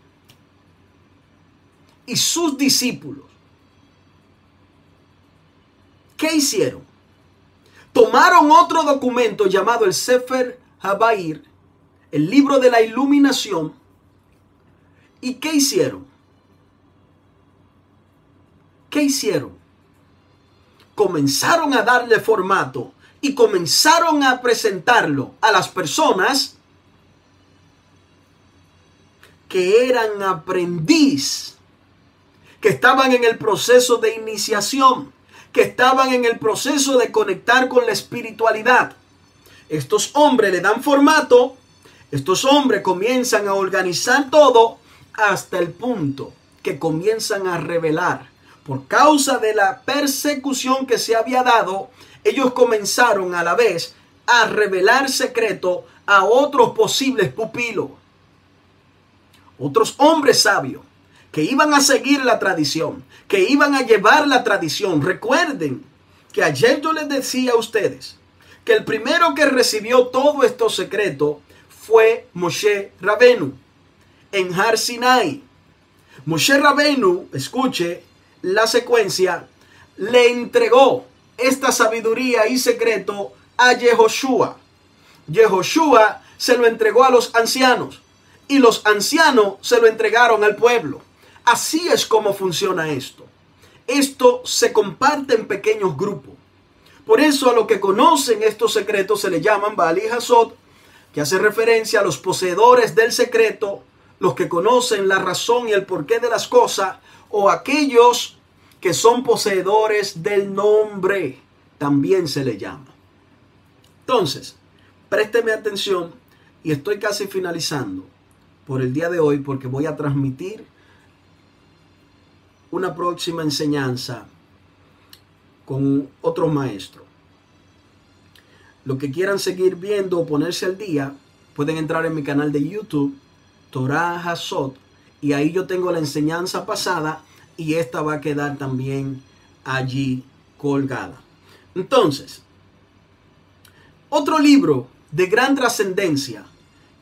y sus discípulos, ¿qué hicieron? Tomaron otro documento llamado el Sefer Habair, el libro de la iluminación, ¿y qué hicieron? ¿Qué hicieron? Comenzaron a darle formato y comenzaron a presentarlo a las personas que eran aprendiz, que estaban en el proceso de iniciación, que estaban en el proceso de conectar con la espiritualidad. Estos hombres le dan formato, estos hombres comienzan a organizar todo hasta el punto que comienzan a revelar. Por causa de la persecución que se había dado, ellos comenzaron a la vez a revelar secreto a otros posibles pupilos. Otros hombres sabios que iban a seguir la tradición, que iban a llevar la tradición. Recuerden que ayer yo les decía a ustedes que el primero que recibió todo esto secreto fue Moshe Rabenu en Har Sinai. Moshe Rabenu, escuche la secuencia, le entregó esta sabiduría y secreto a Yehoshua. Yehoshua se lo entregó a los ancianos y los ancianos se lo entregaron al pueblo. Así es como funciona esto. Esto se comparte en pequeños grupos. Por eso a los que conocen estos secretos se le llaman Baal y Hasod, que hace referencia a los poseedores del secreto, los que conocen la razón y el porqué de las cosas, o aquellos que son poseedores del nombre, también se le llama. Entonces, présteme atención y estoy casi finalizando por el día de hoy porque voy a transmitir una próxima enseñanza con otro maestro. Los que quieran seguir viendo o ponerse al día, pueden entrar en mi canal de YouTube, Torah Hasot, y ahí yo tengo la enseñanza pasada y esta va a quedar también allí colgada. Entonces, otro libro de gran trascendencia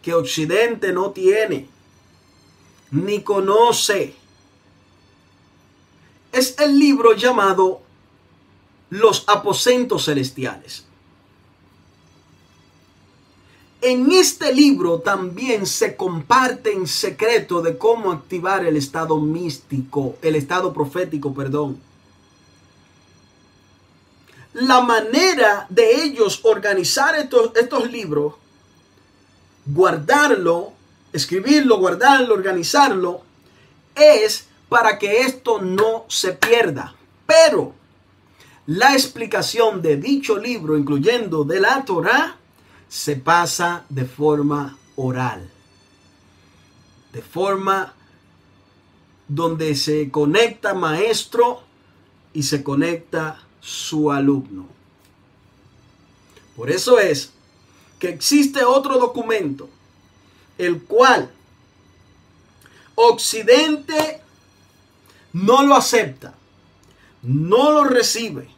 que Occidente no tiene ni conoce es el libro llamado Los aposentos celestiales. En este libro también se comparte en secreto de cómo activar el estado místico, el estado profético, perdón. La manera de ellos organizar estos, libros, guardarlo, escribirlo, guardarlo, organizarlo, es para que esto no se pierda. Pero la explicación de dicho libro, incluyendo de la Torah, se pasa de forma oral. De forma donde se conecta maestro y se conecta su alumno. Por eso es que existe otro documento, el cual Occidente no lo acepta, no lo recibe.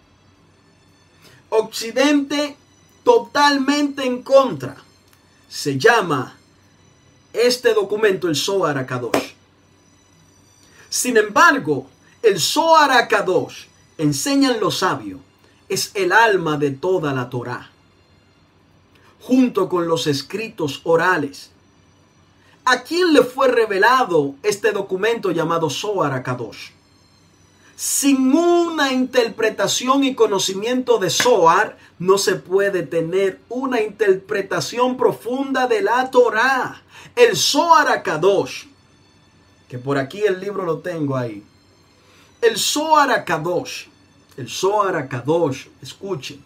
Occidente totalmente en contra. Se llama este documento el Zohar Akadosh. Sin embargo, el Zohar Akadosh, enseñan los sabios, es el alma de toda la Torah, junto con los escritos orales ¿A quién le fue revelado este documento llamado Zohar Kadosh? Sin una interpretación y conocimiento de Zohar, no se puede tener una interpretación profunda de la Torah. El Zohar Kadosh, que por aquí el libro lo tengo ahí. El Zohar Kadosh, el Zohar Kadosh, escuchen.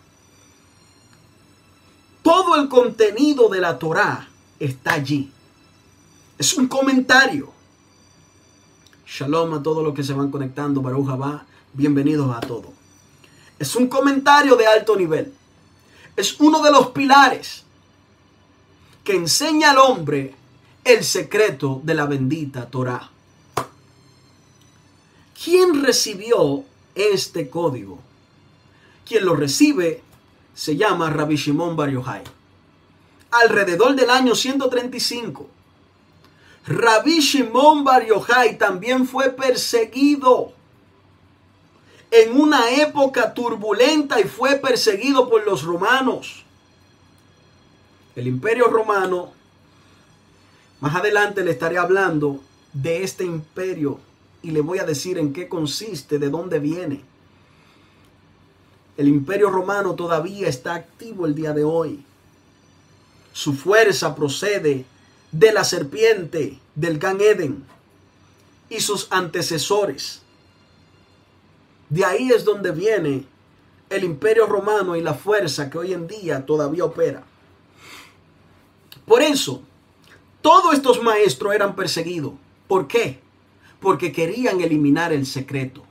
Todo el contenido de la Torah está allí. Es un comentario. Shalom a todos los que se van conectando, Baruch va. Bienvenidos a todos. Es un comentario de alto nivel. Es uno de los pilares que enseña al hombre el secreto de la bendita Torah. ¿Quién recibió este código? Quien lo recibe se llama Rabbi Shimon Bar. Alrededor del año 135 Rabbi Shimon Bar Yochai también fue perseguido en una época turbulenta y fue perseguido por los romanos. El imperio romano, más adelante le estaré hablando de este imperio y le voy a decir en qué consiste, de dónde viene. El imperio romano todavía está activo el día de hoy. Su fuerza procede de la serpiente del Gan Eden y sus antecesores. De ahí es donde viene el imperio romano y la fuerza que hoy en día todavía opera. Por eso, todos estos maestros eran perseguidos. ¿Por qué? Porque querían eliminar el secreto.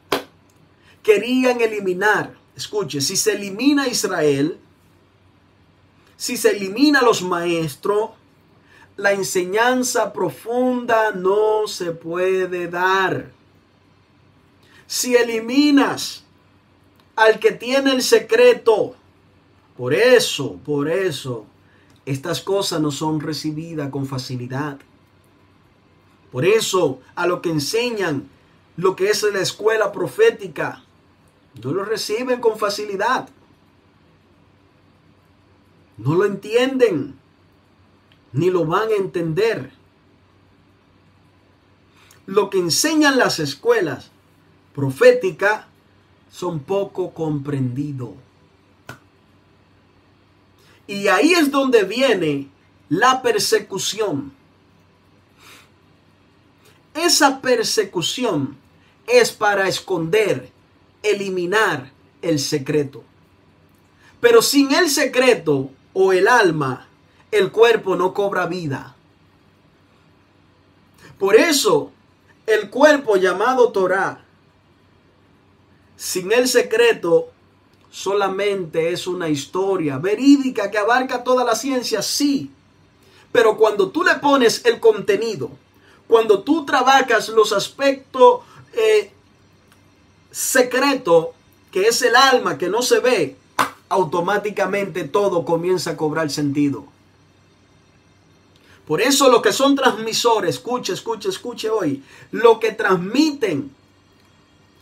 Querían eliminar, escuche, si se elimina Israel, si se elimina los maestros, la enseñanza profunda no se puede dar. Si eliminas al que tiene el secreto, por eso, por eso, estas cosas no son recibidas con facilidad. Por eso, a lo que enseñan lo que es la escuela profética, no lo reciben con facilidad. No lo entienden, ni lo van a entender. Lo que enseñan las escuelas proféticas son poco comprendidos. Y ahí es donde viene la persecución. Esa persecución es para esconder, eliminar el secreto. Pero sin el secreto o el alma, el cuerpo no cobra vida. Por eso, el cuerpo llamado Torah, sin el secreto, solamente es una historia verídica que abarca toda la ciencia, sí. Pero cuando tú le pones el contenido, cuando tú trabajas los aspectos eh, secretos, que es el alma que no se ve, automáticamente todo comienza a cobrar sentido. Por eso los que son transmisores, escuche, escuche, escuche hoy, lo que transmiten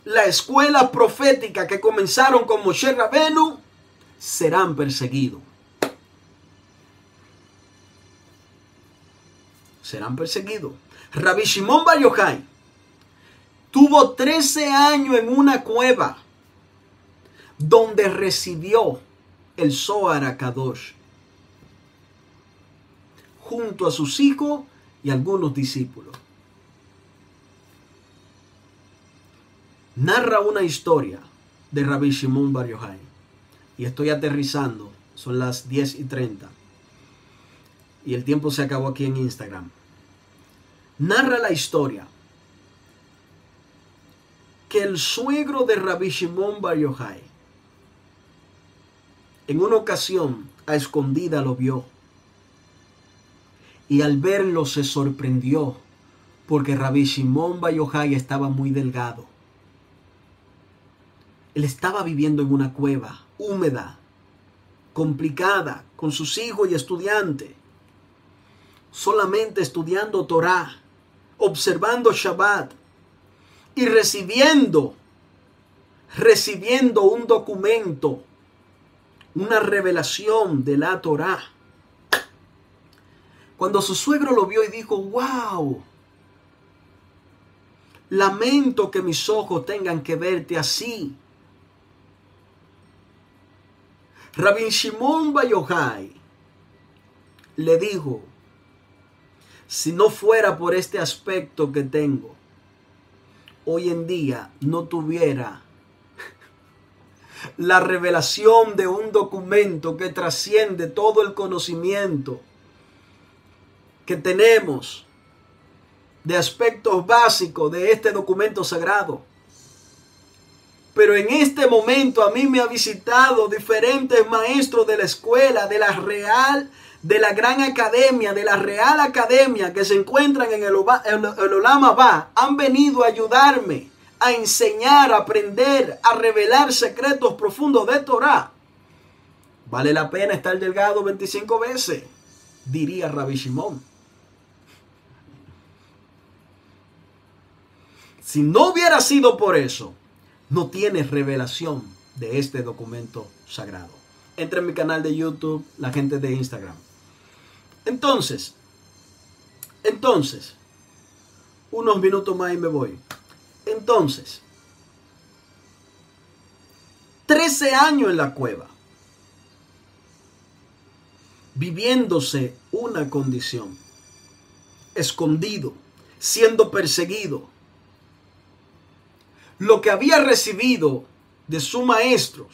la escuela profética que comenzaron con Moshe Rabenu serán perseguidos. Serán perseguidos. Rabbi Shimon Bar Yochai tuvo 13 años en una cueva donde recibió el Zohar Kadosh junto a sus hijos y algunos discípulos. narra una historia de Rabbi Shimon Bar Yochai. Y estoy aterrizando, son las 10 y 30. Y el tiempo se acabó aquí en Instagram. Narra la historia que el suegro de Rabbi Shimon Bar Yochai en una ocasión a escondida lo vio. Y al verlo se sorprendió porque Rabbi Shimon Bar Yochai estaba muy delgado él estaba viviendo en una cueva húmeda, complicada, con sus hijos y estudiantes, solamente estudiando Torah, observando Shabbat y recibiendo, recibiendo un documento, una revelación de la Torah. Cuando su suegro lo vio y dijo, wow, lamento que mis ojos tengan que verte así. Rabin Shimon Bayohai le dijo, si no fuera por este aspecto que tengo, hoy en día no tuviera la revelación de un documento que trasciende todo el conocimiento que tenemos de aspectos básicos de este documento sagrado. Pero en este momento a mí me ha visitado diferentes maestros de la escuela, de la Real, de la Gran Academia, de la Real Academia que se encuentran en el, Olama Ba. Han venido a ayudarme a enseñar, a aprender, a revelar secretos profundos de Torah. Vale la pena estar delgado 25 veces, diría Rabbi Shimon. Si no hubiera sido por eso, no tienes revelación de este documento sagrado. Entra en mi canal de YouTube, la gente de Instagram. Entonces, entonces, unos minutos más y me voy. Entonces, 13 años en la cueva, viviéndose una condición, escondido, siendo perseguido. Lo que había recibido de sus maestros,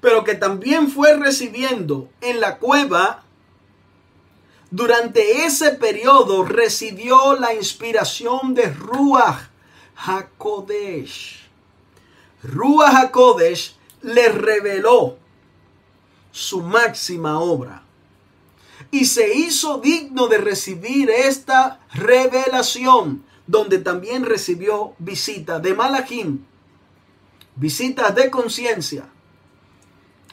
pero que también fue recibiendo en la cueva, durante ese periodo recibió la inspiración de Ruach HaKodesh. Ruach HaKodesh le reveló su máxima obra y se hizo digno de recibir esta revelación, donde también recibió visita de Malachim, visitas de conciencia,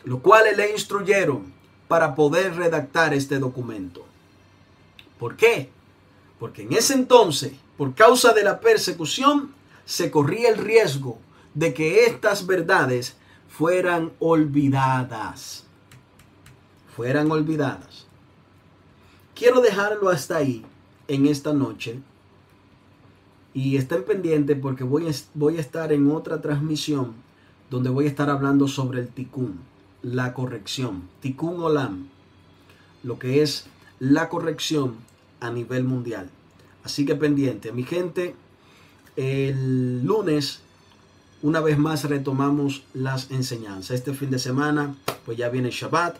lo cuales le instruyeron para poder redactar este documento. ¿Por qué? Porque en ese entonces, por causa de la persecución, se corría el riesgo de que estas verdades fueran olvidadas. Fueran olvidadas. Quiero dejarlo hasta ahí en esta noche. Y estén pendientes porque voy a, voy a estar en otra transmisión donde voy a estar hablando sobre el tikkun, la corrección, tikkun olam, lo que es la corrección a nivel mundial. Así que pendiente, mi gente, el lunes una vez más retomamos las enseñanzas. Este fin de semana pues ya viene Shabbat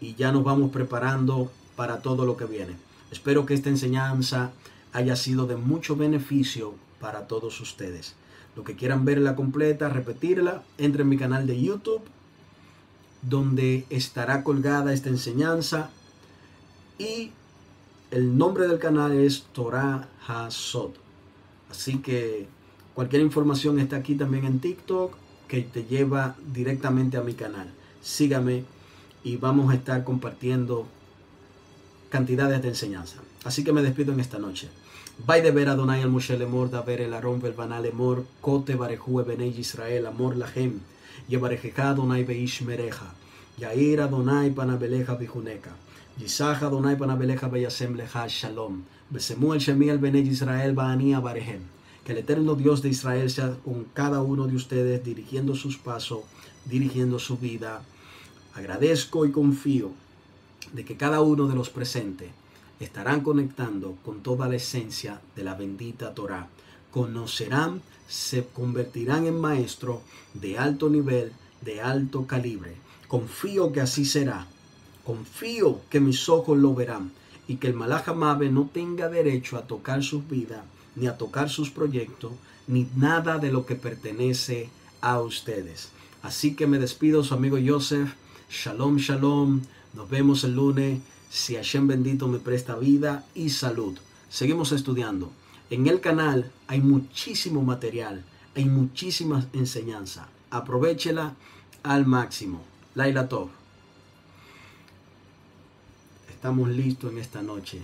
y ya nos vamos preparando para todo lo que viene. Espero que esta enseñanza haya sido de mucho beneficio para todos ustedes. Lo que quieran verla completa, repetirla, entre en mi canal de YouTube donde estará colgada esta enseñanza y el nombre del canal es Torah Hasod. Así que cualquier información está aquí también en TikTok que te lleva directamente a mi canal. Sígame y vamos a estar compartiendo cantidades de enseñanza. Así que me despido en esta noche. Vai de ver Adonai al Moshe Lemor, da ver el Aron Belbanal Emor, Kote Barehu Benei Israel, Amor Lahem, Yevarejeja Adonai Beish Mereja, Yair Adonai Panabeleja Bijuneka. Yisach Adonai panabeleja beyasem leja shalom. Besemu el shemi el bene Israel baania barehem. Que el eterno Dios de Israel sea con cada uno de ustedes dirigiendo sus pasos, dirigiendo su vida. Agradezco y confío de que cada uno de los presentes estarán conectando con toda la esencia de la bendita Torah. Conocerán, se convertirán en maestros de alto nivel, de alto calibre. Confío que así será Confío que mis ojos lo verán y que el Malajamabe no tenga derecho a tocar sus vidas, ni a tocar sus proyectos, ni nada de lo que pertenece a ustedes. Así que me despido, su amigo Joseph. Shalom, shalom. Nos vemos el lunes. Si Hashem bendito me presta vida y salud. Seguimos estudiando. En el canal hay muchísimo material, hay muchísimas enseñanzas. Aprovechela al máximo. Laila Tov estamos listos en esta noche